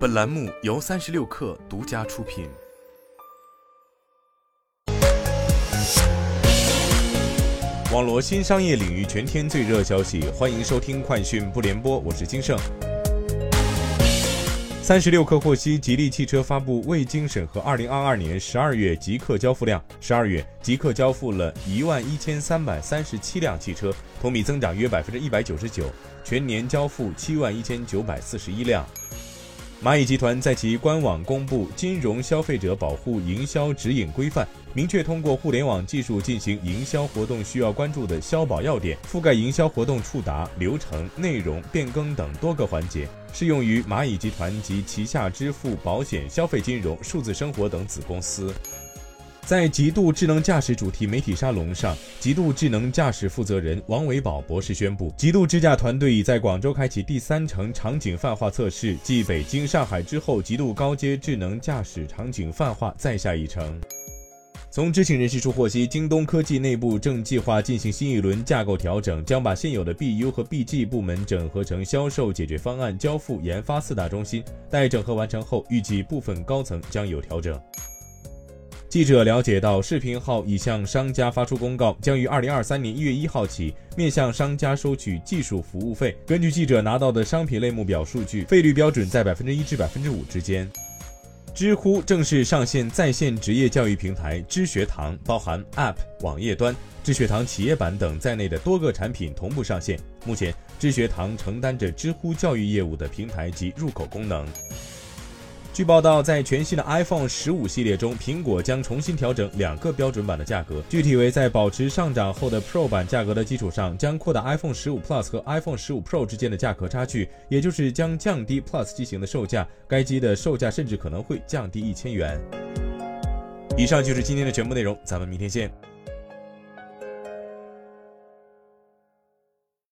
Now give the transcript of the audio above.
本栏目由三十六氪独家出品。网罗新商业领域全天最热消息，欢迎收听快讯不联播，我是金盛。三十六氪获悉，吉利汽车发布未经审核二零二二年十二月极客交付量，十二月极客交付了一万一千三百三十七辆汽车，同比增长约百分之一百九十九，全年交付七万一千九百四十一辆。蚂蚁集团在其官网公布《金融消费者保护营销指引规范》，明确通过互联网技术进行营销活动需要关注的消保要点，覆盖营销活动触达、流程、内容、变更等多个环节，适用于蚂蚁集团及旗下支付、保险、消费金融、数字生活等子公司。在极度智能驾驶主题媒体沙龙上，极度智能驾驶负责人王维宝博士宣布，极度智驾团队已在广州开启第三城场景泛化测试，继北京、上海之后，极度高阶智能驾驶场景泛化再下一城。从知情人士处获悉，京东科技内部正计划进行新一轮架构调整，将把现有的 BU 和 BG 部门整合成销售解决方案、交付、研发四大中心。待整合完成后，预计部分高层将有调整。记者了解到，视频号已向商家发出公告，将于二零二三年一月一号起面向商家收取技术服务费。根据记者拿到的商品类目表数据，费率标准在百分之一至百分之五之间。知乎正式上线在线职业教育平台知学堂，包含 App、网页端、知学堂企业版等在内的多个产品同步上线。目前，知学堂承担着知乎教育业务的平台及入口功能。据报道，在全新的 iPhone 十五系列中，苹果将重新调整两个标准版的价格，具体为在保持上涨后的 Pro 版价格的基础上，将扩大 iPhone 十五 Plus 和 iPhone 十五 Pro 之间的价格差距，也就是将降低 Plus 机型的售价，该机的售价甚至可能会降低一千元。以上就是今天的全部内容，咱们明天见。